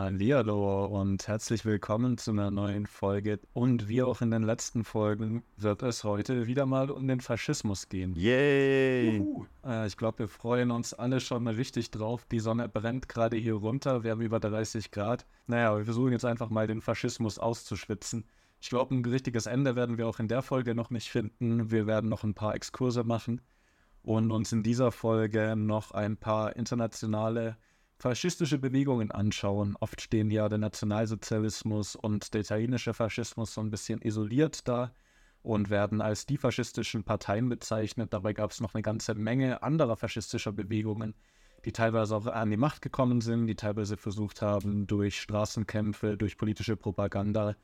Hallihallo und herzlich willkommen zu einer neuen Folge. Und wie auch in den letzten Folgen wird es heute wieder mal um den Faschismus gehen. Yay! Äh, ich glaube, wir freuen uns alle schon mal richtig drauf. Die Sonne brennt gerade hier runter. Wir haben über 30 Grad. Naja, wir versuchen jetzt einfach mal den Faschismus auszuschwitzen. Ich glaube, ein richtiges Ende werden wir auch in der Folge noch nicht finden. Wir werden noch ein paar Exkurse machen und uns in dieser Folge noch ein paar internationale faschistische Bewegungen anschauen. Oft stehen ja der Nationalsozialismus und der italienische Faschismus so ein bisschen isoliert da und werden als die faschistischen Parteien bezeichnet. Dabei gab es noch eine ganze Menge anderer faschistischer Bewegungen, die teilweise auch an die Macht gekommen sind, die teilweise versucht haben, durch Straßenkämpfe, durch politische Propaganda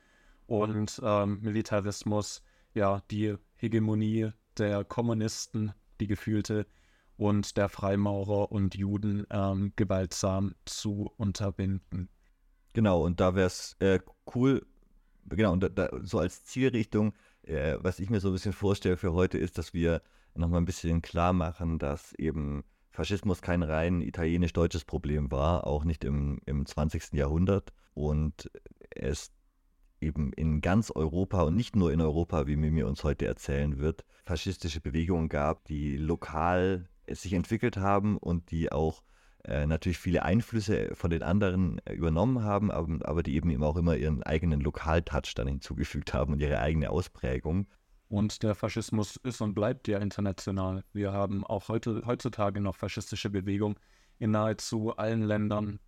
und ähm, Militarismus, ja, die Hegemonie der Kommunisten, die gefühlte und der Freimaurer und Juden ähm, gewaltsam zu unterbinden. Genau, und da wäre es äh, cool, genau, und da, da, so als Zielrichtung, äh, was ich mir so ein bisschen vorstelle für heute, ist, dass wir nochmal ein bisschen klar machen, dass eben Faschismus kein rein italienisch-deutsches Problem war, auch nicht im, im 20. Jahrhundert. Und es eben in ganz Europa und nicht nur in Europa, wie Mimi uns heute erzählen wird, faschistische Bewegungen gab, die lokal sich entwickelt haben und die auch äh, natürlich viele Einflüsse von den anderen äh, übernommen haben, aber, aber die eben, eben auch immer ihren eigenen Lokaltouch dann hinzugefügt haben und ihre eigene Ausprägung. Und der Faschismus ist und bleibt ja international. Wir haben auch heute, heutzutage noch faschistische Bewegungen in nahezu allen Ländern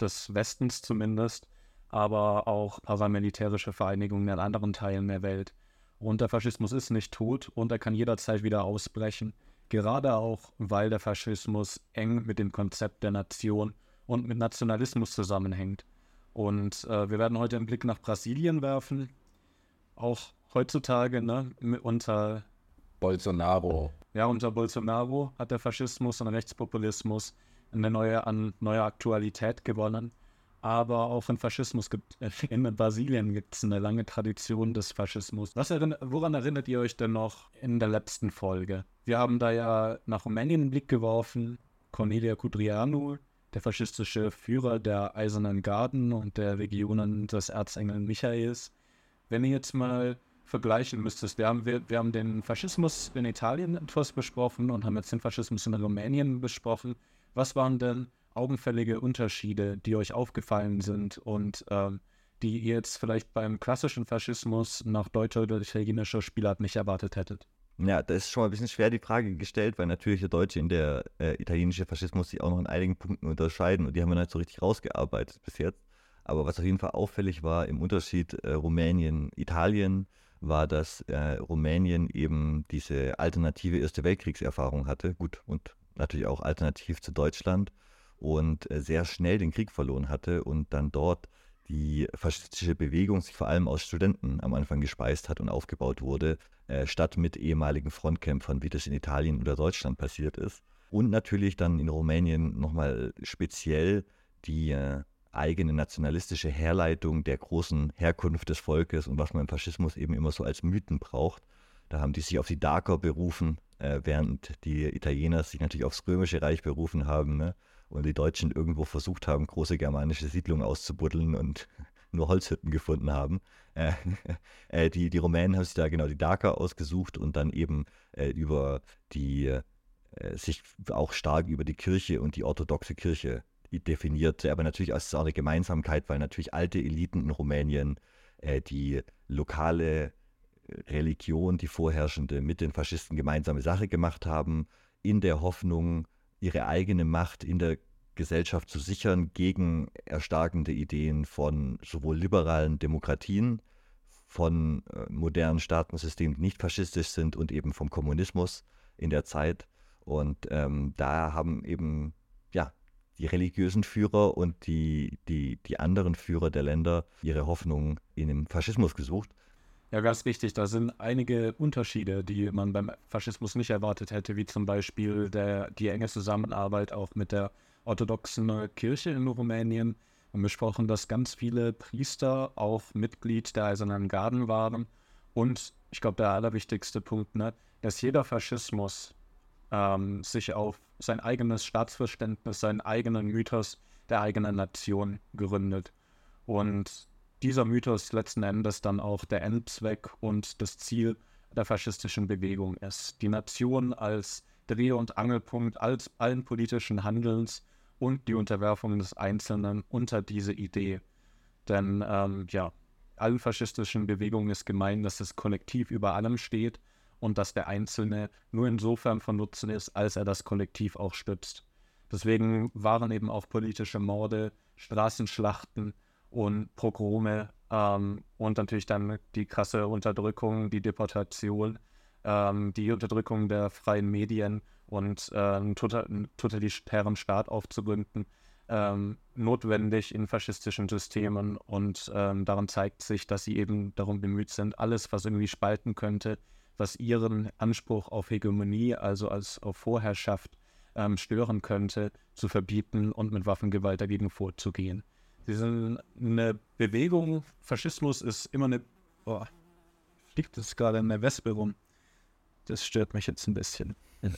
des Westens zumindest, aber auch paramilitärische Vereinigungen in anderen Teilen der Welt. Und der Faschismus ist nicht tot und er kann jederzeit wieder ausbrechen. Gerade auch, weil der Faschismus eng mit dem Konzept der Nation und mit Nationalismus zusammenhängt. Und äh, wir werden heute einen Blick nach Brasilien werfen. Auch heutzutage, ne, unter Bolsonaro. Ja, unter Bolsonaro hat der Faschismus und Rechtspopulismus eine neue, an neue Aktualität gewonnen. Aber auch in Faschismus gibt in Brasilien gibt es eine lange Tradition des Faschismus. Was erinner, woran erinnert ihr euch denn noch in der letzten Folge? Wir haben da ja nach Rumänien einen Blick geworfen. Cornelia Cudrianu, der faschistische Führer der Eisernen Garden und der Legionen des Erzengel Michaels. Wenn ihr jetzt mal vergleichen müsstest, wir haben, wir, wir haben den Faschismus in Italien etwas besprochen und haben jetzt den Faschismus in Rumänien besprochen. Was waren denn augenfällige Unterschiede, die euch aufgefallen sind und ähm, die ihr jetzt vielleicht beim klassischen Faschismus nach deutscher oder italienischer Spielart nicht erwartet hättet? Ja, das ist schon mal ein bisschen schwer die Frage gestellt, weil natürlich der deutsche und der äh, italienische Faschismus sich auch noch in einigen Punkten unterscheiden und die haben wir nicht so richtig rausgearbeitet bis jetzt. Aber was auf jeden Fall auffällig war im Unterschied äh, Rumänien-Italien, war, dass äh, Rumänien eben diese alternative Erste Weltkriegserfahrung hatte. Gut, und natürlich auch alternativ zu Deutschland und äh, sehr schnell den Krieg verloren hatte und dann dort die faschistische Bewegung sich vor allem aus Studenten am Anfang gespeist hat und aufgebaut wurde, äh, statt mit ehemaligen Frontkämpfern, wie das in Italien oder Deutschland passiert ist. Und natürlich dann in Rumänien nochmal speziell die äh, eigene nationalistische Herleitung der großen Herkunft des Volkes und was man im Faschismus eben immer so als Mythen braucht. Da haben die sich auf die Daker berufen, äh, während die Italiener sich natürlich aufs Römische Reich berufen haben. Ne? Und die Deutschen irgendwo versucht haben, große germanische Siedlungen auszubuddeln und nur Holzhütten gefunden haben. Äh, äh, die, die Rumänen haben sich da genau die Daker ausgesucht und dann eben äh, über die, äh, sich auch stark über die Kirche und die orthodoxe Kirche definiert. Aber natürlich es auch eine Gemeinsamkeit, weil natürlich alte Eliten in Rumänien äh, die lokale Religion, die vorherrschende, mit den Faschisten gemeinsame Sache gemacht haben, in der Hoffnung, ihre eigene Macht in der Gesellschaft zu sichern gegen erstarkende Ideen von sowohl liberalen Demokratien, von äh, modernen Staatensystemen, die nicht faschistisch sind und eben vom Kommunismus in der Zeit. Und ähm, da haben eben ja die religiösen Führer und die, die, die anderen Führer der Länder ihre Hoffnung in dem Faschismus gesucht. Ja, ganz wichtig. Da sind einige Unterschiede, die man beim Faschismus nicht erwartet hätte, wie zum Beispiel der, die enge Zusammenarbeit auch mit der orthodoxen Kirche in Rumänien. Wir haben besprochen, dass ganz viele Priester auch Mitglied der Eisernen Garden waren. Und ich glaube, der allerwichtigste Punkt, ne, dass jeder Faschismus ähm, sich auf sein eigenes Staatsverständnis, seinen eigenen Mythos der eigenen Nation gründet. Und dieser Mythos letzten Endes dann auch der Endzweck und das Ziel der faschistischen Bewegung ist. Die Nation als Dreh- und Angelpunkt als allen politischen Handelns und die Unterwerfung des Einzelnen unter diese Idee. Denn ähm, ja, allen faschistischen Bewegungen ist gemein, dass das Kollektiv über allem steht und dass der Einzelne nur insofern von Nutzen ist, als er das Kollektiv auch stützt. Deswegen waren eben auch politische Morde, Straßenschlachten und Pogrome ähm, und natürlich dann die krasse Unterdrückung, die Deportation, ähm, die Unterdrückung der freien Medien und äh, einen, total, einen totalitären Staat aufzugründen, ähm, notwendig in faschistischen Systemen. Und ähm, daran zeigt sich, dass sie eben darum bemüht sind, alles, was irgendwie spalten könnte, was ihren Anspruch auf Hegemonie, also als auf Vorherrschaft, ähm, stören könnte, zu verbieten und mit Waffengewalt dagegen vorzugehen. Sie sind eine Bewegung, Faschismus ist immer eine. Oh, fliegt es gerade in der Wespe rum? Das stört mich jetzt ein bisschen.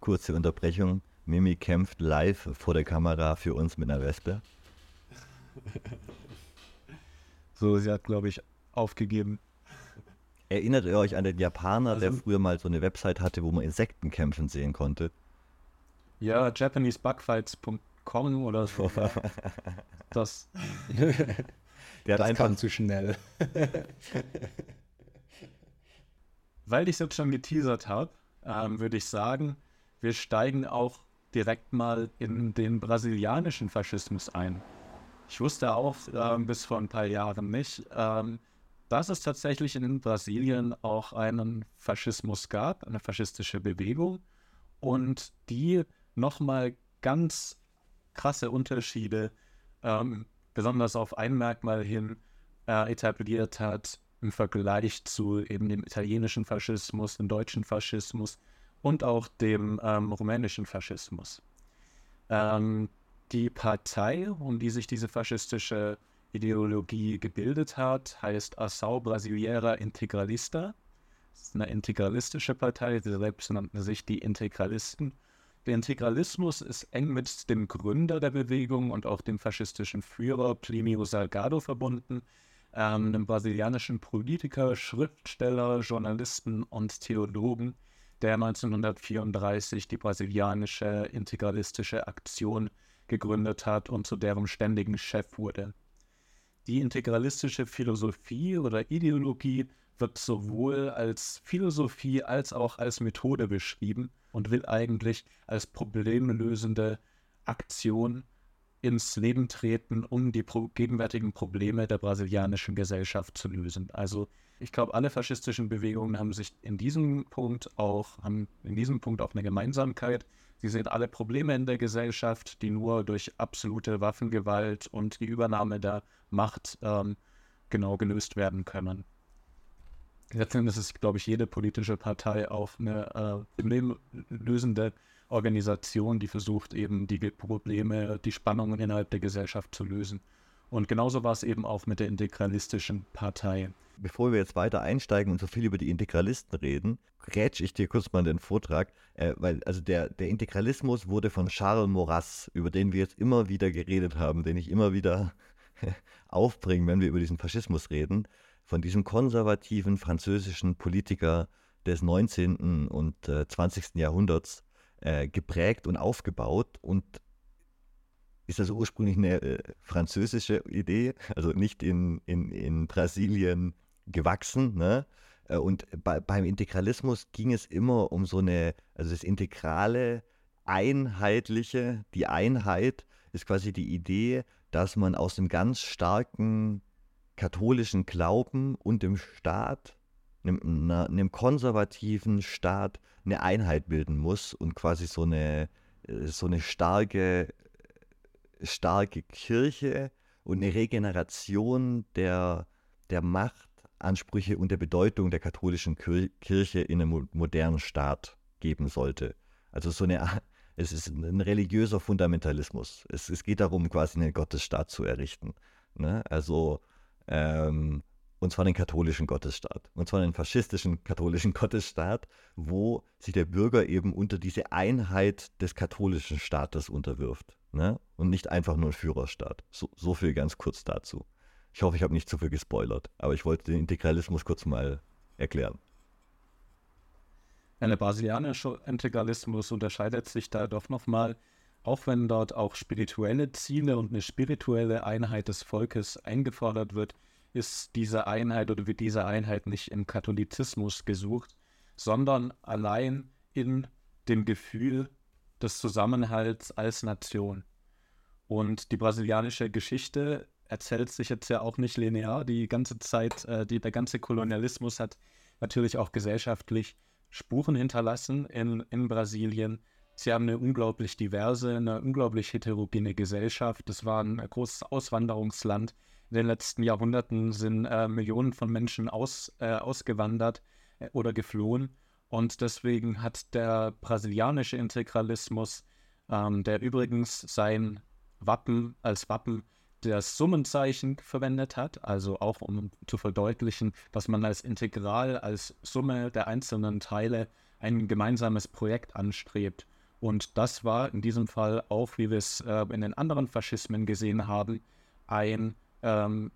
Kurze Unterbrechung. Mimi kämpft live vor der Kamera für uns mit einer Wespe. So, sie hat, glaube ich, aufgegeben. Erinnert ihr euch an den Japaner, also, der früher mal so eine Website hatte, wo man Insekten kämpfen sehen konnte? Ja, japanesebugfights.com oder so. das. der das einfach zu schnell. Weil ich es jetzt schon geteasert habe, ähm, würde ich sagen, wir steigen auch direkt mal in den brasilianischen Faschismus ein. Ich wusste auch ähm, bis vor ein paar Jahren nicht, ähm, dass es tatsächlich in Brasilien auch einen Faschismus gab, eine faschistische Bewegung und die nochmal ganz krasse Unterschiede, ähm, besonders auf ein Merkmal hin, äh, etabliert hat im Vergleich zu eben dem italienischen Faschismus, dem deutschen Faschismus und auch dem ähm, rumänischen Faschismus. Ähm, die Partei, um die sich diese faschistische Ideologie gebildet hat, heißt Ação Brasileira Integralista. Das ist eine integralistische Partei, sie selbst nannten sich die Integralisten. Der Integralismus ist eng mit dem Gründer der Bewegung und auch dem faschistischen Führer Plinio Salgado verbunden, ähm, einem brasilianischen Politiker, Schriftsteller, Journalisten und Theologen, der 1934 die brasilianische integralistische Aktion gegründet hat und zu deren ständigen Chef wurde. Die integralistische Philosophie oder Ideologie wird sowohl als Philosophie als auch als Methode beschrieben und will eigentlich als problemlösende Aktion ins Leben treten, um die gegenwärtigen Probleme der brasilianischen Gesellschaft zu lösen. Also ich glaube, alle faschistischen Bewegungen haben sich in diesem Punkt auch, haben in diesem Punkt auch eine Gemeinsamkeit. Sie sehen alle Probleme in der Gesellschaft, die nur durch absolute Waffengewalt und die Übernahme der Macht ähm, genau gelöst werden können. Letztendlich ist, glaube ich, jede politische Partei auch eine äh, problemlösende Organisation, die versucht, eben die Probleme, die Spannungen innerhalb der Gesellschaft zu lösen. Und genauso war es eben auch mit der integralistischen Partei bevor wir jetzt weiter einsteigen und so viel über die Integralisten reden, grätsch ich dir kurz mal den Vortrag, äh, weil also der, der Integralismus wurde von Charles Maurras, über den wir jetzt immer wieder geredet haben, den ich immer wieder aufbringe, wenn wir über diesen Faschismus reden, von diesem konservativen französischen Politiker des 19. und äh, 20. Jahrhunderts äh, geprägt und aufgebaut und ist also ursprünglich eine äh, französische Idee, also nicht in, in, in Brasilien gewachsen. Ne? Äh, und bei, beim Integralismus ging es immer um so eine, also das integrale, einheitliche, die Einheit ist quasi die Idee, dass man aus dem ganz starken katholischen Glauben und dem Staat, einem, einem konservativen Staat, eine Einheit bilden muss und quasi so eine, äh, so eine starke, starke Kirche und eine Regeneration der, der Macht Ansprüche und der Bedeutung der katholischen Kirche in einem modernen Staat geben sollte. Also so eine, es ist ein religiöser Fundamentalismus. Es, es geht darum, quasi einen Gottesstaat zu errichten. Ne? Also, ähm, und zwar den katholischen Gottesstaat. Und zwar den faschistischen katholischen Gottesstaat, wo sich der Bürger eben unter diese Einheit des katholischen Staates unterwirft. Ne? Und nicht einfach nur ein Führerstaat. So, so viel ganz kurz dazu. Ich hoffe, ich habe nicht zu viel gespoilert, aber ich wollte den Integralismus kurz mal erklären. Der brasilianische Integralismus unterscheidet sich da doch nochmal, auch wenn dort auch spirituelle Ziele und eine spirituelle Einheit des Volkes eingefordert wird, ist diese Einheit oder wird diese Einheit nicht im Katholizismus gesucht, sondern allein in dem Gefühl des Zusammenhalts als Nation. Und die brasilianische Geschichte erzählt sich jetzt ja auch nicht linear. Die ganze Zeit, äh, die, der ganze Kolonialismus hat natürlich auch gesellschaftlich Spuren hinterlassen in, in Brasilien. Sie haben eine unglaublich diverse, eine unglaublich heterogene Gesellschaft. Es war ein großes Auswanderungsland. In den letzten Jahrhunderten sind äh, Millionen von Menschen aus, äh, ausgewandert äh, oder geflohen. Und deswegen hat der brasilianische Integralismus, ähm, der übrigens sein Wappen als Wappen das Summenzeichen verwendet hat, also auch um zu verdeutlichen, dass man als Integral, als Summe der einzelnen Teile ein gemeinsames Projekt anstrebt. Und das war in diesem Fall auch, wie wir es äh, in den anderen Faschismen gesehen haben, ein ähm,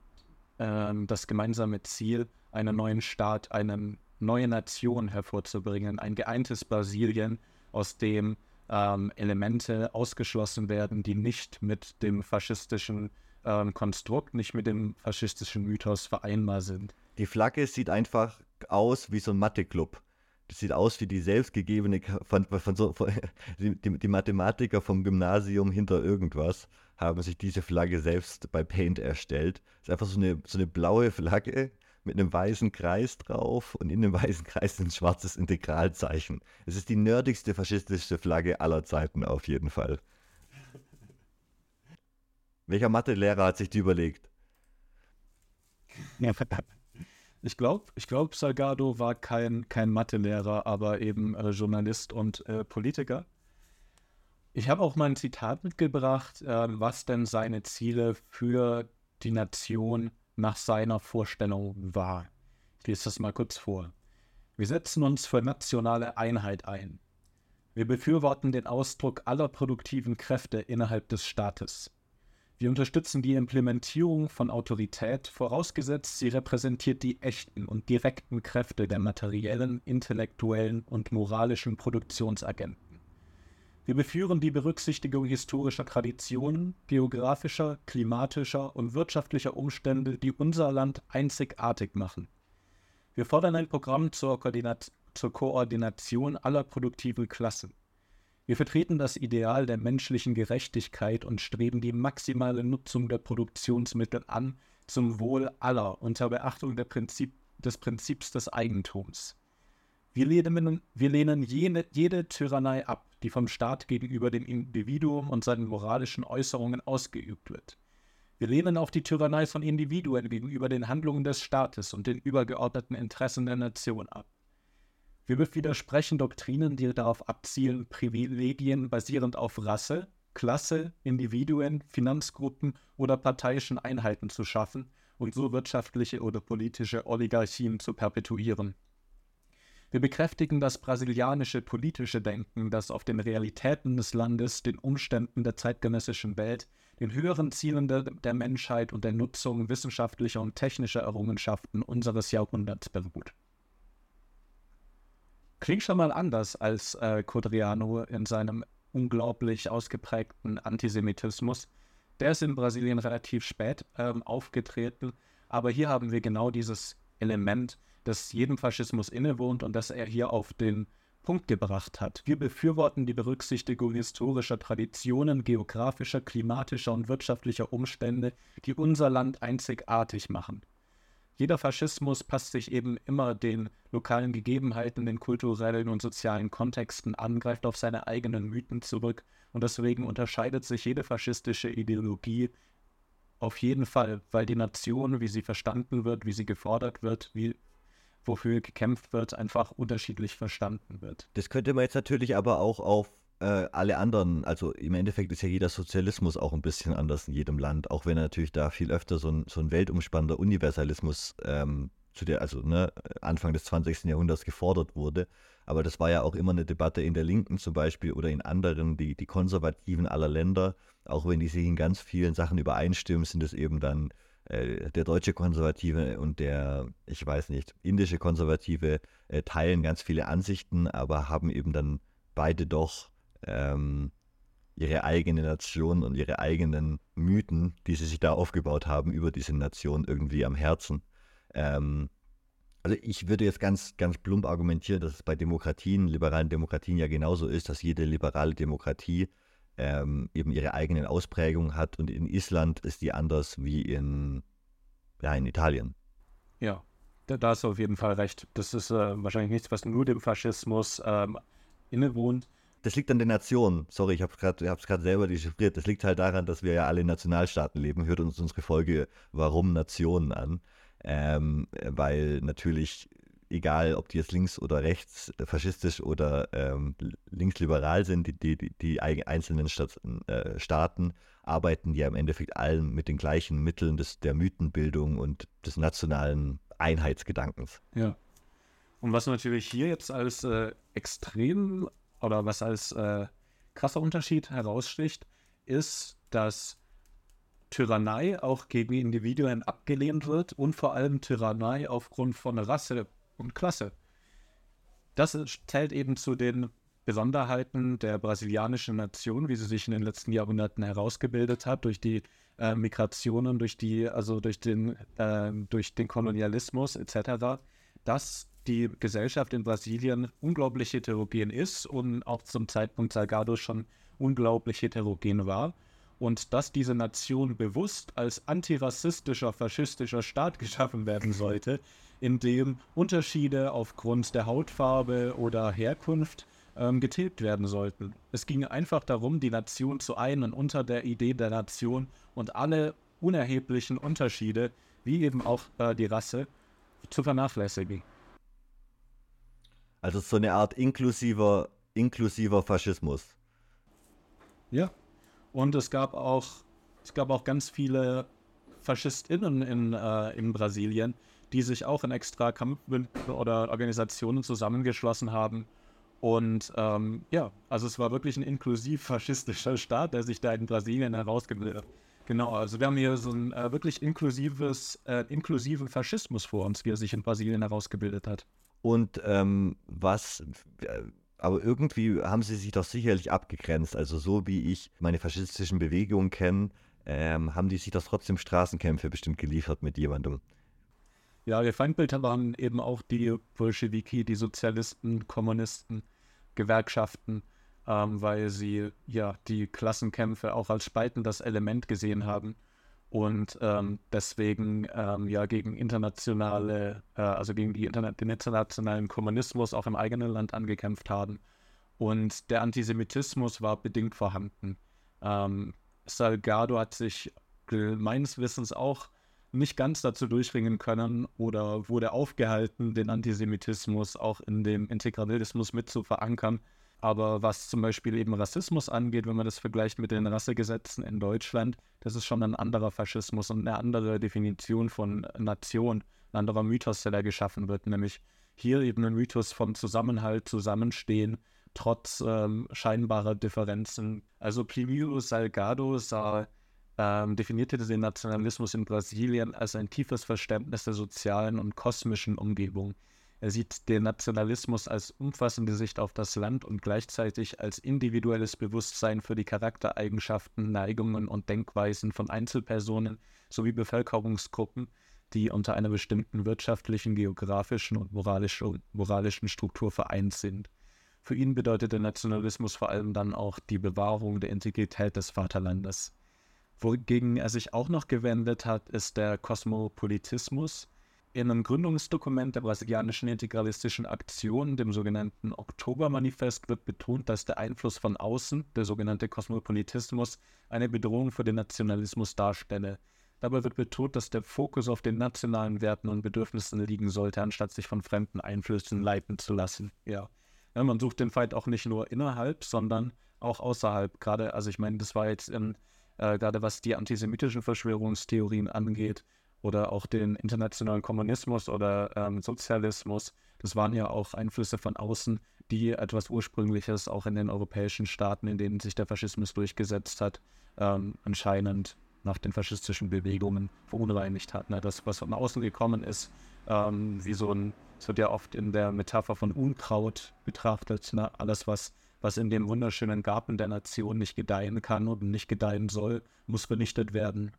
ähm, das gemeinsame Ziel, einen neuen Staat, eine neue Nation hervorzubringen, ein geeintes Brasilien, aus dem ähm, Elemente ausgeschlossen werden, die nicht mit dem faschistischen ähm, Konstrukt, nicht mit dem faschistischen Mythos vereinbar sind. Die Flagge sieht einfach aus wie so ein Mathe-Club. Sieht aus wie die selbstgegebene, von, von so, von, die, die, Mathematiker vom Gymnasium hinter irgendwas haben sich diese Flagge selbst bei Paint erstellt. Das ist einfach so eine, so eine blaue Flagge mit einem weißen Kreis drauf und in dem weißen Kreis ein schwarzes Integralzeichen. Es ist die nerdigste faschistische Flagge aller Zeiten auf jeden Fall. Welcher Mathelehrer hat sich die überlegt? Ich glaube, ich glaub, Salgado war kein, kein Mathelehrer, aber eben äh, Journalist und äh, Politiker. Ich habe auch mal ein Zitat mitgebracht, äh, was denn seine Ziele für die Nation nach seiner Vorstellung war. Ich lese das mal kurz vor. Wir setzen uns für nationale Einheit ein. Wir befürworten den Ausdruck aller produktiven Kräfte innerhalb des Staates. Wir unterstützen die Implementierung von Autorität, vorausgesetzt sie repräsentiert die echten und direkten Kräfte der materiellen, intellektuellen und moralischen Produktionsagenten. Wir beführen die Berücksichtigung historischer Traditionen, geografischer, klimatischer und wirtschaftlicher Umstände, die unser Land einzigartig machen. Wir fordern ein Programm zur, zur Koordination aller produktiven Klassen. Wir vertreten das Ideal der menschlichen Gerechtigkeit und streben die maximale Nutzung der Produktionsmittel an zum Wohl aller unter Beachtung Prinzip, des Prinzips des Eigentums. Wir lehnen, wir lehnen jene, jede Tyrannei ab, die vom Staat gegenüber dem Individuum und seinen moralischen Äußerungen ausgeübt wird. Wir lehnen auch die Tyrannei von Individuen gegenüber den Handlungen des Staates und den übergeordneten Interessen der Nation ab. Wir widersprechen Doktrinen, die darauf abzielen, Privilegien basierend auf Rasse, Klasse, Individuen, Finanzgruppen oder parteiischen Einheiten zu schaffen und so wirtschaftliche oder politische Oligarchien zu perpetuieren. Wir bekräftigen das brasilianische politische Denken, das auf den Realitäten des Landes, den Umständen der zeitgenössischen Welt, den höheren Zielen der, der Menschheit und der Nutzung wissenschaftlicher und technischer Errungenschaften unseres Jahrhunderts beruht. Klingt schon mal anders als äh, Codriano in seinem unglaublich ausgeprägten Antisemitismus. Der ist in Brasilien relativ spät ähm, aufgetreten, aber hier haben wir genau dieses Element, das jedem Faschismus innewohnt und das er hier auf den Punkt gebracht hat. Wir befürworten die Berücksichtigung historischer Traditionen, geografischer, klimatischer und wirtschaftlicher Umstände, die unser Land einzigartig machen. Jeder Faschismus passt sich eben immer den lokalen Gegebenheiten, den kulturellen und sozialen Kontexten an, greift auf seine eigenen Mythen zurück und deswegen unterscheidet sich jede faschistische Ideologie auf jeden Fall, weil die Nation, wie sie verstanden wird, wie sie gefordert wird, wie wofür gekämpft wird, einfach unterschiedlich verstanden wird. Das könnte man jetzt natürlich aber auch auf äh, alle anderen, also im Endeffekt ist ja jeder Sozialismus auch ein bisschen anders in jedem Land, auch wenn natürlich da viel öfter so ein, so ein weltumspannender Universalismus ähm, zu der, also ne, Anfang des 20. Jahrhunderts gefordert wurde. Aber das war ja auch immer eine Debatte in der Linken zum Beispiel oder in anderen, die, die Konservativen aller Länder, auch wenn die sich in ganz vielen Sachen übereinstimmen, sind es eben dann äh, der deutsche Konservative und der, ich weiß nicht, indische Konservative äh, teilen ganz viele Ansichten, aber haben eben dann beide doch ähm, ihre eigene Nation und ihre eigenen Mythen, die sie sich da aufgebaut haben, über diese Nation irgendwie am Herzen. Ähm, also ich würde jetzt ganz, ganz plump argumentieren, dass es bei Demokratien, liberalen Demokratien ja genauso ist, dass jede liberale Demokratie ähm, eben ihre eigenen Ausprägungen hat und in Island ist die anders wie in, ja, in Italien. Ja, da, da hast du auf jeden Fall recht. Das ist äh, wahrscheinlich nichts, was nur dem Faschismus ähm, innewohnt. Das liegt an den Nationen. Sorry, ich habe es gerade selber dechiffriert. Das liegt halt daran, dass wir ja alle in Nationalstaaten leben. Hört uns unsere Folge Warum Nationen an. Ähm, weil natürlich egal ob die jetzt links oder rechts, äh, faschistisch oder ähm, linksliberal sind, die, die, die einzelnen Staat, äh, Staaten arbeiten ja im Endeffekt allen mit den gleichen Mitteln des, der Mythenbildung und des nationalen Einheitsgedankens. Ja. Und was natürlich hier jetzt als äh, extrem oder was als äh, krasser Unterschied heraussticht, ist, dass Tyrannei auch gegen Individuen abgelehnt wird und vor allem Tyrannei aufgrund von Rasse und Klasse. Das zählt eben zu den Besonderheiten der brasilianischen Nation, wie sie sich in den letzten Jahrhunderten herausgebildet hat, durch die äh, Migrationen, durch die, also durch den, äh, durch den Kolonialismus etc., dass die Gesellschaft in Brasilien unglaublich heterogen ist und auch zum Zeitpunkt Salgado schon unglaublich heterogen war. Und dass diese Nation bewusst als antirassistischer, faschistischer Staat geschaffen werden sollte, in dem Unterschiede aufgrund der Hautfarbe oder Herkunft ähm, getilgt werden sollten. Es ging einfach darum, die Nation zu einen unter der Idee der Nation und alle unerheblichen Unterschiede, wie eben auch äh, die Rasse, zu vernachlässigen. Also so eine Art inklusiver, inklusiver Faschismus. Ja. Und es gab auch, es gab auch ganz viele FaschistInnen in, äh, in Brasilien, die sich auch in extra Kampfbünden oder Organisationen zusammengeschlossen haben. Und ähm, ja, also es war wirklich ein inklusiv-faschistischer Staat, der sich da in Brasilien herausgebildet hat. Genau, also wir haben hier so ein äh, wirklich inklusives, äh, inklusiven Faschismus vor uns, wie er sich in Brasilien herausgebildet hat. Und ähm, was, äh, aber irgendwie haben sie sich doch sicherlich abgegrenzt. Also so wie ich meine faschistischen Bewegungen kenne, ähm, haben die sich doch trotzdem Straßenkämpfe bestimmt geliefert mit jemandem. Ja, ihr Feindbild waren eben auch die Bolschewiki, die Sozialisten, Kommunisten, Gewerkschaften, ähm, weil sie ja die Klassenkämpfe auch als spaltendes Element gesehen haben und ähm, deswegen ähm, ja gegen internationale, äh, also gegen Interna den internationalen Kommunismus auch im eigenen Land angekämpft haben. Und der Antisemitismus war bedingt vorhanden. Ähm, Salgado hat sich meines Wissens auch nicht ganz dazu durchringen können oder wurde aufgehalten, den Antisemitismus auch in dem Integralismus mit zu verankern. Aber was zum Beispiel eben Rassismus angeht, wenn man das vergleicht mit den Rassegesetzen in Deutschland, das ist schon ein anderer Faschismus und eine andere Definition von Nation, ein anderer Mythos, der da geschaffen wird, nämlich hier eben ein Mythos vom Zusammenhalt, Zusammenstehen, trotz ähm, scheinbarer Differenzen. Also Plinio Salgado sah ähm, definierte den Nationalismus in Brasilien als ein tiefes Verständnis der sozialen und kosmischen Umgebung. Er sieht den Nationalismus als umfassende Sicht auf das Land und gleichzeitig als individuelles Bewusstsein für die Charaktereigenschaften, Neigungen und Denkweisen von Einzelpersonen sowie Bevölkerungsgruppen, die unter einer bestimmten wirtschaftlichen, geografischen und moralischen, Struktur vereint sind. Für ihn bedeutet der Nationalismus vor allem dann auch die Bewahrung der Integrität des Vaterlandes. Wogegen er sich auch noch gewendet hat, ist der Kosmopolitismus. In einem Gründungsdokument der brasilianischen integralistischen Aktion, dem sogenannten Oktobermanifest, wird betont, dass der Einfluss von außen, der sogenannte Kosmopolitismus, eine Bedrohung für den Nationalismus darstelle. Dabei wird betont, dass der Fokus auf den nationalen Werten und Bedürfnissen liegen sollte, anstatt sich von fremden Einflüssen leiten zu lassen. Ja. ja man sucht den Feind auch nicht nur innerhalb, sondern auch außerhalb. Gerade, also ich meine, das war jetzt in äh, gerade was die antisemitischen Verschwörungstheorien angeht oder auch den internationalen Kommunismus oder ähm, Sozialismus. Das waren ja auch Einflüsse von außen, die etwas Ursprüngliches auch in den europäischen Staaten, in denen sich der Faschismus durchgesetzt hat, ähm, anscheinend nach den faschistischen Bewegungen verunreinigt hat. Ne? Das, was von außen gekommen ist, ähm, wie so ein, es wird ja oft in der Metapher von Unkraut betrachtet, ne? alles, was, was in dem wunderschönen Garten der Nation nicht gedeihen kann und nicht gedeihen soll, muss vernichtet werden.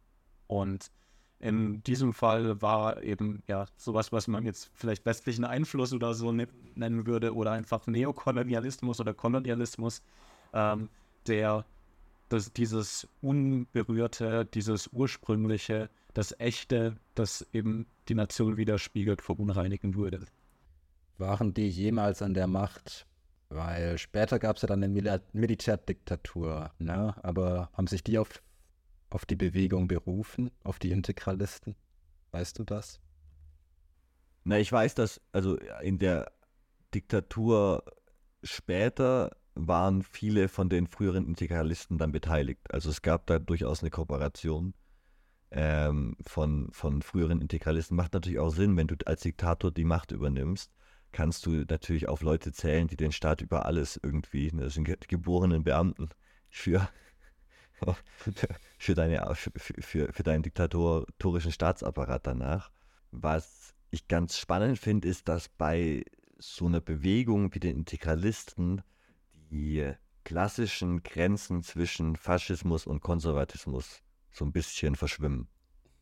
Und in diesem Fall war eben ja sowas, was man jetzt vielleicht westlichen Einfluss oder so ne-, nennen würde oder einfach Neokolonialismus oder Kolonialismus, ähm, der das, dieses Unberührte, dieses Ursprüngliche, das Echte, das eben die Nation widerspiegelt, verunreinigen würde. Waren die jemals an der Macht? Weil später gab es ja dann eine Mil Militärdiktatur, ne? aber haben sich die auf, auf die Bewegung berufen, auf die Integralisten? Weißt du das? Na, ich weiß, dass also in der Diktatur später waren viele von den früheren Integralisten dann beteiligt. Also es gab da durchaus eine Kooperation ähm, von, von früheren Integralisten. Macht natürlich auch Sinn, wenn du als Diktator die Macht übernimmst, kannst du natürlich auf Leute zählen, die den Staat über alles irgendwie, ne, das sind geborenen Beamten für, für, deine, für, für, deinen diktatorischen Staatsapparat danach. Was ich ganz spannend finde, ist, dass bei so einer Bewegung wie den Integralisten die klassischen Grenzen zwischen Faschismus und Konservatismus so ein bisschen verschwimmen.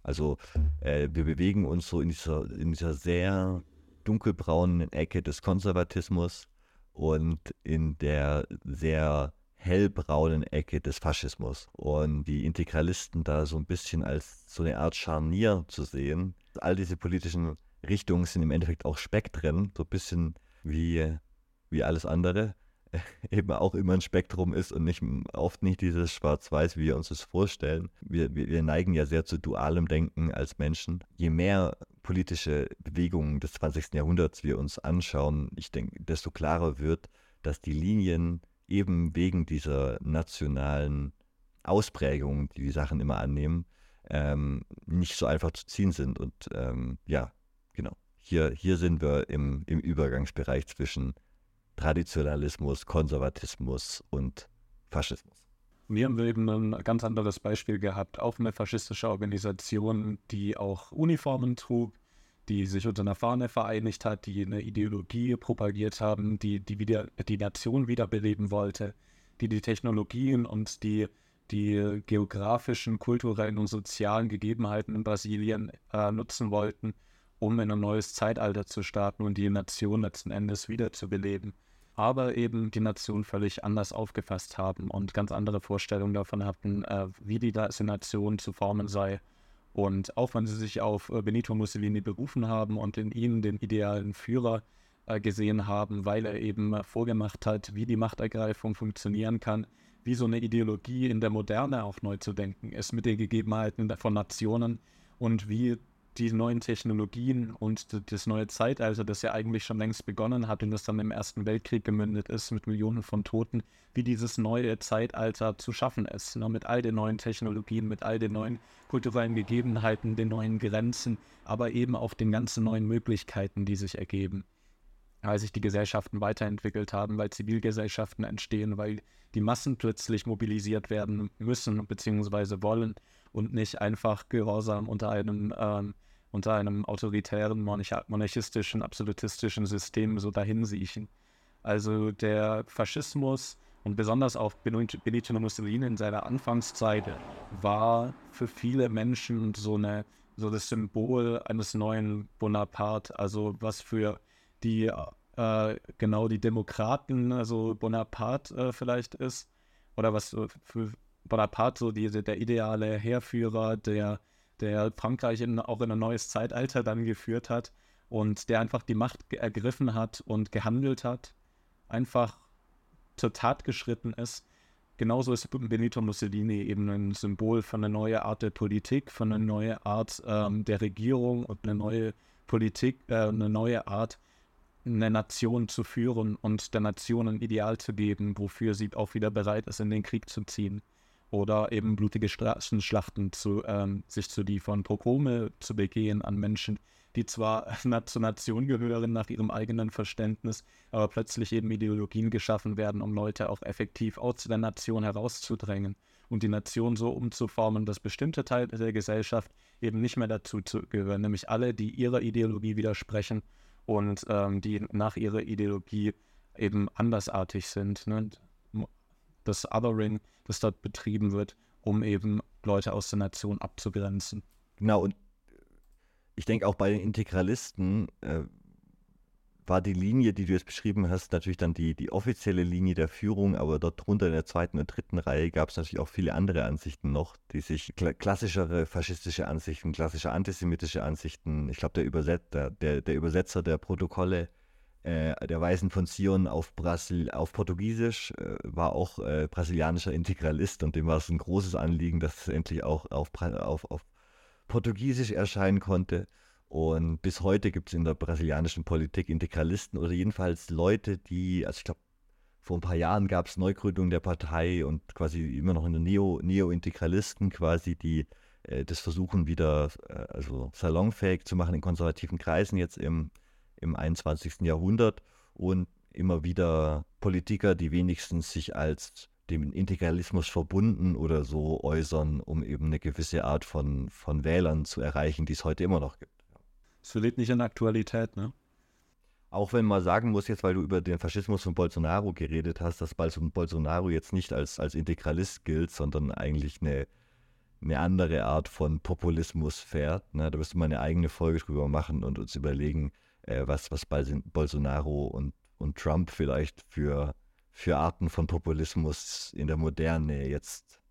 Also äh, wir bewegen uns so in dieser, in dieser sehr dunkelbraunen Ecke des Konservatismus und in der sehr hellbraunen Ecke des Faschismus. Und die Integralisten da so ein bisschen als so eine Art Scharnier zu sehen. All diese politischen Richtungen sind im Endeffekt auch Spektren, so ein bisschen wie, wie alles andere. eben auch immer ein Spektrum ist und nicht oft nicht dieses Schwarz-Weiß, wie wir uns das vorstellen. Wir, wir, wir neigen ja sehr zu dualem Denken als Menschen. Je mehr politische Bewegungen des 20. Jahrhunderts wir uns anschauen, ich denke, desto klarer wird, dass die Linien eben wegen dieser nationalen Ausprägung, die die Sachen immer annehmen, ähm, nicht so einfach zu ziehen sind. Und ähm, ja, genau. Hier, hier sind wir im, im Übergangsbereich zwischen Traditionalismus, Konservatismus und Faschismus. Wir haben eben ein ganz anderes Beispiel gehabt, auch eine faschistische Organisation, die auch Uniformen trug, die sich unter einer Fahne vereinigt hat, die eine Ideologie propagiert haben, die die, wieder, die Nation wiederbeleben wollte, die die Technologien und die, die geografischen, kulturellen und sozialen Gegebenheiten in Brasilien äh, nutzen wollten, um in ein neues Zeitalter zu starten und die Nation letzten Endes wiederzubeleben aber eben die Nation völlig anders aufgefasst haben und ganz andere Vorstellungen davon hatten, äh, wie die Nation zu formen sei. Und auch wenn sie sich auf äh, Benito Mussolini berufen haben und in ihm den idealen Führer äh, gesehen haben, weil er eben äh, vorgemacht hat, wie die Machtergreifung funktionieren kann, wie so eine Ideologie in der Moderne auch neu zu denken ist mit den Gegebenheiten von Nationen und wie die neuen Technologien und das neue Zeitalter, das ja eigentlich schon längst begonnen hat und das dann im Ersten Weltkrieg gemündet ist mit Millionen von Toten, wie dieses neue Zeitalter zu schaffen ist. Ne? Mit all den neuen Technologien, mit all den neuen kulturellen Gegebenheiten, den neuen Grenzen, aber eben auch den ganzen neuen Möglichkeiten, die sich ergeben. Weil sich die Gesellschaften weiterentwickelt haben, weil Zivilgesellschaften entstehen, weil die Massen plötzlich mobilisiert werden müssen bzw. wollen und nicht einfach gehorsam unter einem, ähm, unter einem autoritären, monarchistischen, absolutistischen System so dahin siechen. Also der Faschismus und besonders auch Benito Mussolini in seiner Anfangszeit war für viele Menschen so, eine, so das Symbol eines neuen Bonaparte, also was für die äh, genau die Demokraten, also Bonaparte äh, vielleicht ist, oder was für Bonaparte so die, der ideale Heerführer, der, der Frankreich in, auch in ein neues Zeitalter dann geführt hat und der einfach die Macht ergriffen hat und gehandelt hat, einfach zur Tat geschritten ist. Genauso ist Benito Mussolini eben ein Symbol für eine neue Art der Politik, für eine neue Art ähm, der Regierung und eine neue Politik, äh, eine neue Art, eine Nation zu führen und der Nation ein Ideal zu geben, wofür sie auch wieder bereit ist, in den Krieg zu ziehen. Oder eben blutige Straßenschlachten zu, ähm, sich zu liefern, Pogrome zu begehen an Menschen, die zwar zur Nation gehören nach ihrem eigenen Verständnis, aber plötzlich eben Ideologien geschaffen werden, um Leute auch effektiv aus der Nation herauszudrängen und die Nation so umzuformen, dass bestimmte Teile der Gesellschaft eben nicht mehr dazu gehören, nämlich alle, die ihrer Ideologie widersprechen und ähm, die nach ihrer Ideologie eben andersartig sind. Ne? Das Othering, das dort betrieben wird, um eben Leute aus der Nation abzugrenzen. Genau, und ich denke auch bei den Integralisten äh, war die Linie, die du jetzt beschrieben hast, natürlich dann die, die offizielle Linie der Führung, aber dort drunter in der zweiten und dritten Reihe gab es natürlich auch viele andere Ansichten noch, die sich kla klassischere faschistische Ansichten, klassische antisemitische Ansichten, ich glaube der, Überset der, der, der Übersetzer der Protokolle äh, der Weisen von Zion auf, Brasil auf Portugiesisch äh, war auch äh, brasilianischer Integralist und dem war es ein großes Anliegen, dass es endlich auch auf, auf, auf Portugiesisch erscheinen konnte. Und bis heute gibt es in der brasilianischen Politik Integralisten oder jedenfalls Leute, die, also ich glaube, vor ein paar Jahren gab es Neugründung der Partei und quasi immer noch eine Neo, Neo-Integralisten quasi, die äh, das versuchen wieder äh, also salonfähig zu machen in konservativen Kreisen jetzt im, im 21. Jahrhundert und immer wieder Politiker, die wenigstens sich als dem Integralismus verbunden oder so äußern, um eben eine gewisse Art von, von Wählern zu erreichen, die es heute immer noch gibt. Es verliert nicht an Aktualität, ne? Auch wenn man sagen muss, jetzt weil du über den Faschismus von Bolsonaro geredet hast, dass Bolsonaro jetzt nicht als, als Integralist gilt, sondern eigentlich eine, eine andere Art von Populismus fährt. Ne? Da müsste man eine eigene Folge drüber machen und uns überlegen, äh, was, was Bolsonaro und, und Trump vielleicht für für Arten von Populismus in der Moderne jetzt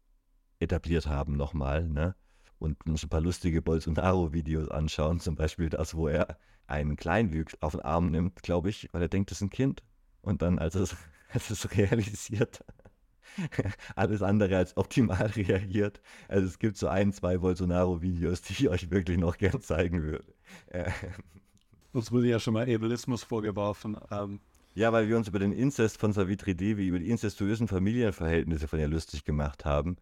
etabliert haben nochmal, ne? Und uns ein paar lustige Bolsonaro-Videos anschauen, zum Beispiel das, wo er einen Kleinwüchs auf den Arm nimmt, glaube ich, weil er denkt, das ist ein Kind. Und dann, als es, als es realisiert, alles andere als optimal reagiert. Also es gibt so ein, zwei Bolsonaro-Videos, die ich euch wirklich noch gern zeigen würde. Uns wurde ja schon mal Ebelismus vorgeworfen. Ähm, ja, weil wir uns über den Inzest von Savitri Devi, über die inzestuösen Familienverhältnisse von ihr lustig gemacht haben.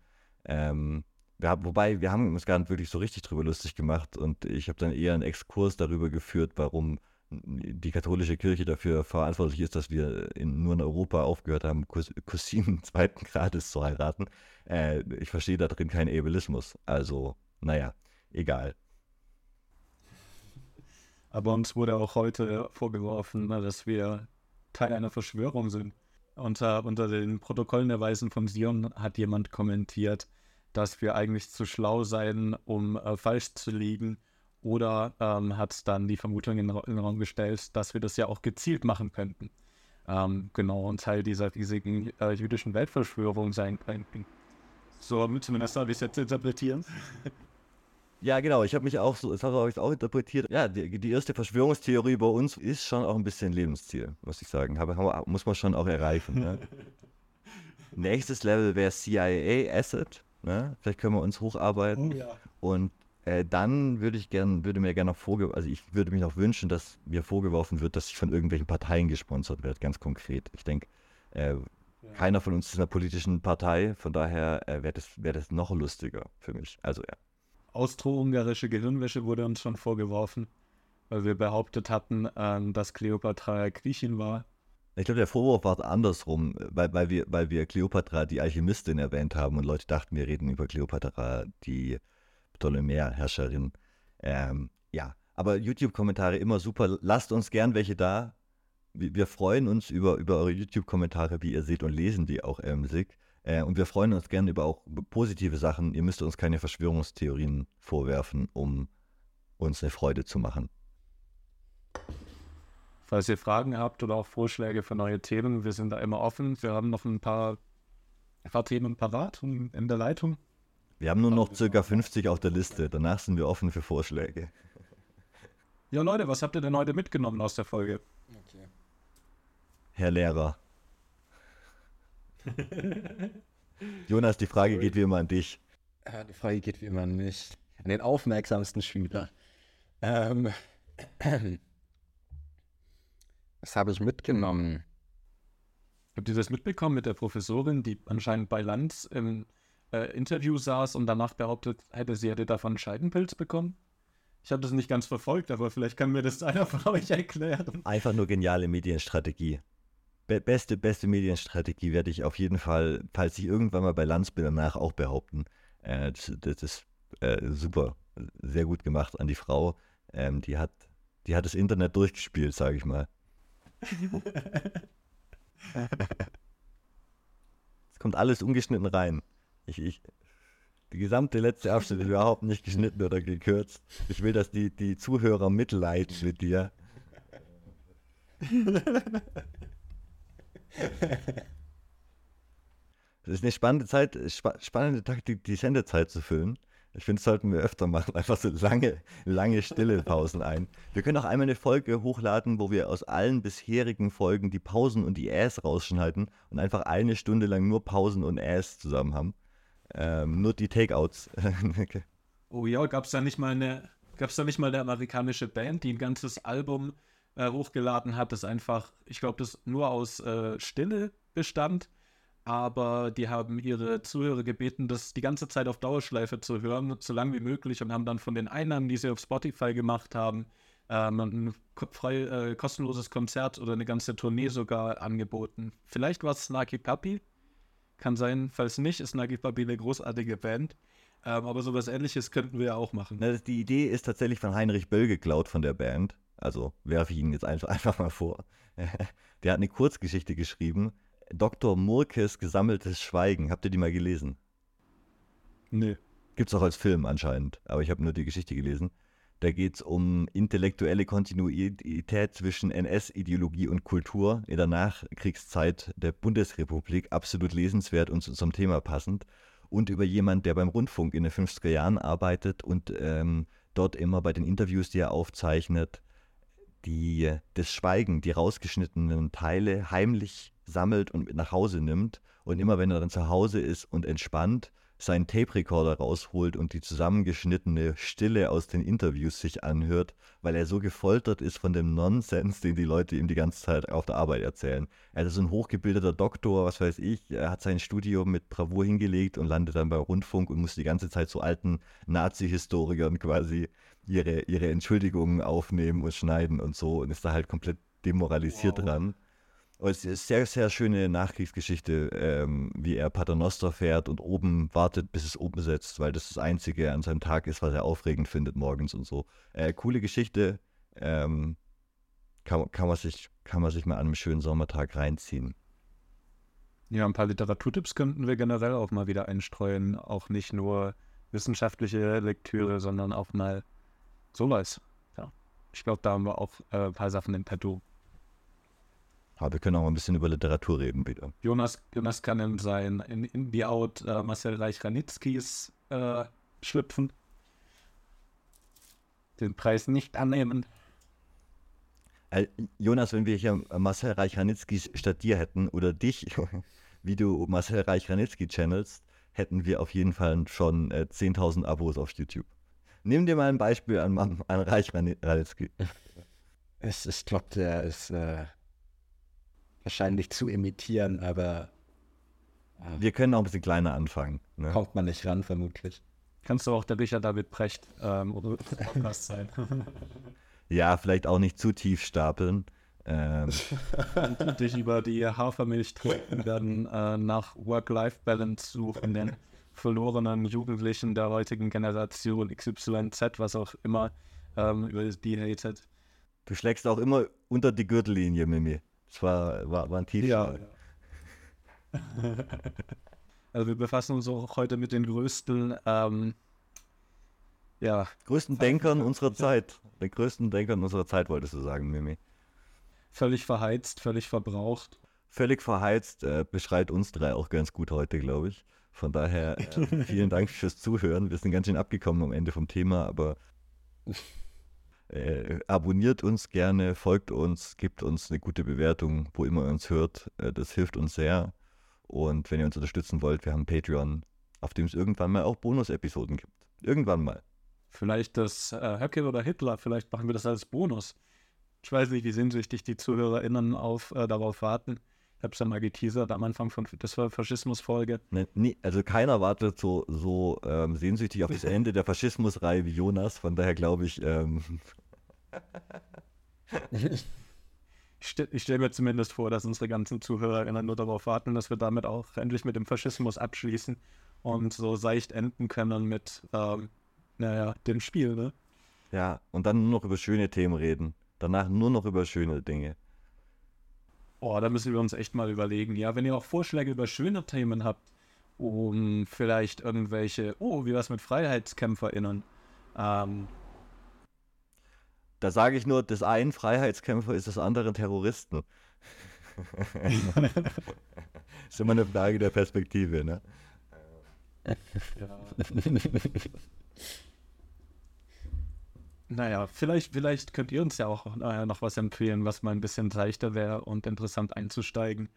Ähm, wir haben wobei, wir haben uns gar nicht wirklich so richtig drüber lustig gemacht und ich habe dann eher einen Exkurs darüber geführt, warum die katholische Kirche dafür verantwortlich ist, dass wir in, nur in Europa aufgehört haben, Cous Cousinen zweiten Grades zu heiraten. Äh, ich verstehe da drin keinen Ableismus. Also, naja, egal. Aber uns wurde auch heute vorgeworfen, dass wir Teil einer Verschwörung sind. Unter, unter den Protokollen der Weisen von Sion hat jemand kommentiert, dass wir eigentlich zu schlau seien, um äh, falsch zu liegen. Oder ähm, hat dann die Vermutung in, in, den Raum gestellt, dass wir das ja auch gezielt machen könnten. Ähm, genau, und Teil dieser riesigen äh, jüdischen Weltverschwörung sein könnten. So, zumindest habe ich es jetzt interpretieren. Ja, genau. Ich habe mich auch so, das habe ich auch interpretiert. Ja, die, die, erste Verschwörungstheorie bei uns ist schon auch ein bisschen Lebensziel, muss ich sagen. Aber muss man schon auch erreichen. Ne? Nächstes Level wäre CIA Asset. Ne? Vielleicht können wir uns hocharbeiten. Oh, ja. Und äh, dann würde ich gern, würde mir gerne noch vorgeworfen, also ich würde mich noch wünschen, dass mir vorgeworfen wird, dass ich von irgendwelchen Parteien gesponsert werde, ganz konkret. Ich denke, äh, ja. keiner von uns ist in einer politischen Partei, von daher äh, wäre das, wär das noch lustiger für mich. Also ja. Austro-ungarische Gehirnwäsche wurde uns schon vorgeworfen, weil wir behauptet hatten, ähm, dass Kleopatra Griechin war. Ich glaube, der Vorwurf war andersrum, weil, weil, wir, weil wir Kleopatra die Alchemistin erwähnt haben und Leute dachten, wir reden über Kleopatra, die Ptolemäer-Herrscherin. Ähm, ja, aber YouTube-Kommentare immer super. Lasst uns gern welche da. Wir, freuen uns über, über eure YouTube-Kommentare, wie ihr seht, und lesen die auch emsig. Äh, und wir freuen uns gerne über auch positive Sachen. Ihr müsst uns keine Verschwörungstheorien vorwerfen, um uns eine Freude zu machen. Falls ihr Fragen habt oder auch Vorschläge für neue Themen, wir sind da immer offen. Wir haben noch ein paar, ein paar Themen parat in der Leitung. Wir haben nur noch circa 50 auf der Liste. Danach sind wir offen für Vorschläge. Ja, Leute, was habt ihr denn heute mitgenommen aus der Folge? Okay. Herr Lehrer. Jonas, die Frage geht wie immer an dich. Ja, die Frage geht wie immer an mich. An den aufmerksamsten Schüler. Ähm, was habe ich mitgenommen? Habt ihr das mitbekommen mit der Professorin, die anscheinend bei Lanz im äh, Interview saß und danach behauptet hätte, sie hätte davon einen Scheidenpilz bekommen? Ich habe das nicht ganz verfolgt, aber vielleicht kann mir das einer von euch erklären. Einfach nur geniale Medienstrategie. Be beste, beste Medienstrategie werde ich auf jeden Fall, falls ich irgendwann mal bei Lanz bin, danach auch behaupten. Äh, das, das, ist äh, super, sehr gut gemacht an die Frau. Ähm, die, hat, die hat das Internet durchgespielt, sage ich mal. Es kommt alles ungeschnitten rein. Ich, ich, die gesamte letzte Abschnitt ist überhaupt nicht geschnitten oder gekürzt. Ich will, dass die, die Zuhörer mitleiden mit dir. Es ist eine spannende Zeit, spannende Taktik, die Sendezeit zu füllen. Ich finde, das sollten wir öfter machen. Einfach so lange, lange stille Pausen ein. Wir können auch einmal eine Folge hochladen, wo wir aus allen bisherigen Folgen die Pausen und die Äs rausschneiden und einfach eine Stunde lang nur Pausen und Äs zusammen haben. Ähm, nur die Takeouts. okay. Oh ja, gab es da nicht mal eine, gab es da nicht mal eine amerikanische Band, die ein ganzes Album äh, hochgeladen hat, das einfach, ich glaube, das nur aus äh, Stille bestand aber die haben ihre Zuhörer gebeten, das die ganze Zeit auf Dauerschleife zu hören, so lange wie möglich und haben dann von den Einnahmen, die sie auf Spotify gemacht haben, ähm, ein frei, äh, kostenloses Konzert oder eine ganze Tournee sogar angeboten. Vielleicht war es Snarky Puppy, kann sein, falls nicht, ist Snarky Puppy eine großartige Band. Ähm, aber sowas ähnliches könnten wir ja auch machen. Na, die Idee ist tatsächlich von Heinrich Böll geklaut von der Band. Also werfe ich ihn jetzt einfach, einfach mal vor. der hat eine Kurzgeschichte geschrieben, Dr. Murkes Gesammeltes Schweigen. Habt ihr die mal gelesen? Nee. Gibt's auch als Film anscheinend, aber ich habe nur die Geschichte gelesen. Da geht es um intellektuelle Kontinuität zwischen NS-Ideologie und Kultur in der Nachkriegszeit der Bundesrepublik. Absolut lesenswert und zum Thema passend. Und über jemand, der beim Rundfunk in den 50er Jahren arbeitet und ähm, dort immer bei den Interviews, die er aufzeichnet, die, das Schweigen, die rausgeschnittenen Teile heimlich sammelt und mit nach Hause nimmt. Und immer wenn er dann zu Hause ist und entspannt, seinen Tape-Recorder rausholt und die zusammengeschnittene Stille aus den Interviews sich anhört, weil er so gefoltert ist von dem Nonsens, den die Leute ihm die ganze Zeit auf der Arbeit erzählen. Er ist so ein hochgebildeter Doktor, was weiß ich, er hat sein Studium mit Bravour hingelegt und landet dann beim Rundfunk und muss die ganze Zeit zu alten Nazi-Historikern quasi ihre, ihre Entschuldigungen aufnehmen und schneiden und so und ist da halt komplett demoralisiert wow. dran. Und es ist sehr, sehr schöne Nachkriegsgeschichte, ähm, wie er Paternoster fährt und oben wartet, bis es oben setzt, weil das das Einzige an seinem Tag ist, was er aufregend findet morgens und so. Äh, coole Geschichte, ähm, kann, kann, man sich, kann man sich mal an einem schönen Sommertag reinziehen. Ja, ein paar Literaturtipps könnten wir generell auch mal wieder einstreuen. Auch nicht nur wissenschaftliche Lektüre, sondern auch mal sowas. Ja. Ich glaube, da haben wir auch äh, ein paar Sachen in petto. Aber wir können auch ein bisschen über Literatur reden, bitte. Jonas, Jonas kann in sein in Indie Out äh, Marcel Reich-Ranitzkis äh, schlüpfen. Den Preis nicht annehmen. Äh, Jonas, wenn wir hier Marcel Reich-Ranitzky statt dir hätten oder dich, wie du Marcel Reich-Ranitzky channelst, hätten wir auf jeden Fall schon äh, 10.000 Abos auf YouTube. Nimm dir mal ein Beispiel an, an Reich-Ranitzky. ich glaube, der ist äh, wahrscheinlich zu imitieren, aber. Äh, Wir können auch ein bisschen kleiner anfangen. Ne? Kommt man nicht ran, vermutlich. Kannst du auch der Richard David Precht ähm, oder Podcast sein. ja, vielleicht auch nicht zu tief stapeln. Ähm. dich über die Hafermilch trinken werden, äh, nach Work-Life-Balance suchen, den verlorenen Jugendlichen der heutigen Generation XYZ, was auch immer, ähm, über die hatet. Du schlägst auch immer unter die Gürtellinie, Mimi. Das war, war, war ein Tiefschlag. Ja. also wir befassen uns auch heute mit den größten, ähm, ja. Größten Denkern unserer Zeit. Den größten Denkern unserer Zeit, wolltest du sagen, Mimi. Völlig verheizt, völlig verbraucht. Völlig verheizt äh, beschreibt uns drei auch ganz gut heute, glaube ich. Von daher äh, vielen Dank fürs Zuhören. Wir sind ganz schön abgekommen am Ende vom Thema, aber äh, abonniert uns gerne, folgt uns, gibt uns eine gute Bewertung, wo immer ihr uns hört. Äh, das hilft uns sehr. Und wenn ihr uns unterstützen wollt, wir haben Patreon, auf dem es irgendwann mal auch Bonus-Episoden gibt. Irgendwann mal. Vielleicht das äh, Höcke oder Hitler, vielleicht machen wir das als Bonus. Ich weiß nicht, wie sehnsüchtig die ZuhörerInnen auf, äh, darauf warten. Habe es ja mal geteasert am Anfang von der Faschismus-Folge. Ne, nee, also keiner wartet so, so ähm, sehnsüchtig auf das Ende der Faschismusreihe wie Jonas. Von daher glaube ich, ähm, Ich stelle stell mir zumindest vor, dass unsere ganzen Zuhörerinnen nur darauf warten, dass wir damit auch endlich mit dem Faschismus abschließen und so seicht enden können mit, ähm, naja, dem Spiel, ne? ja, und dann nur noch über schöne Themen reden. Danach nur noch über schöne Dinge. Oh, da müssen wir uns echt mal überlegen. Ja, wenn ihr auch Vorschläge über schöne Themen habt, um vielleicht irgendwelche, oh, wie was mit FreiheitskämpferInnen. Ähm, Da sage ich nur, das einen Freiheitskämpfer ist das andere Terroristen. ist immer eine Frage der Perspektive, ne? ja. Naja, vielleicht, vielleicht könnt ihr uns ja auch äh, noch was empfehlen, was mal ein bisschen leichter wäre und interessant einzusteigen.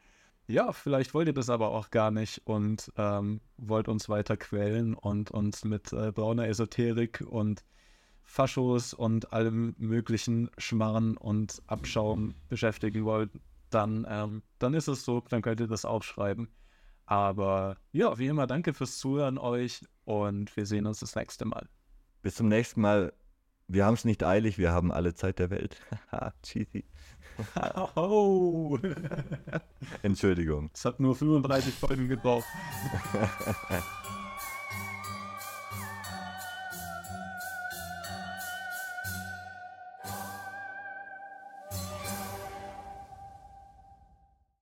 Ja, vielleicht wollt ihr das aber auch gar nicht und ähm, wollt uns weiter quälen und uns mit äh, brauner Esoterik und Faschos und allem möglichen Schmarren und Abschaum beschäftigen wollt, dann, ähm, dann ist es so, dann könnt ihr das aufschreiben. Aber ja, wie immer, danke fürs Zuhören euch und wir sehen uns das nächste Mal. Bis zum nächsten Mal. Wir haben es nicht eilig, wir haben alle Zeit der Welt. Haha, Cheesy. Oh. Entschuldigung. Es hat nur 35 Folgen gebraucht.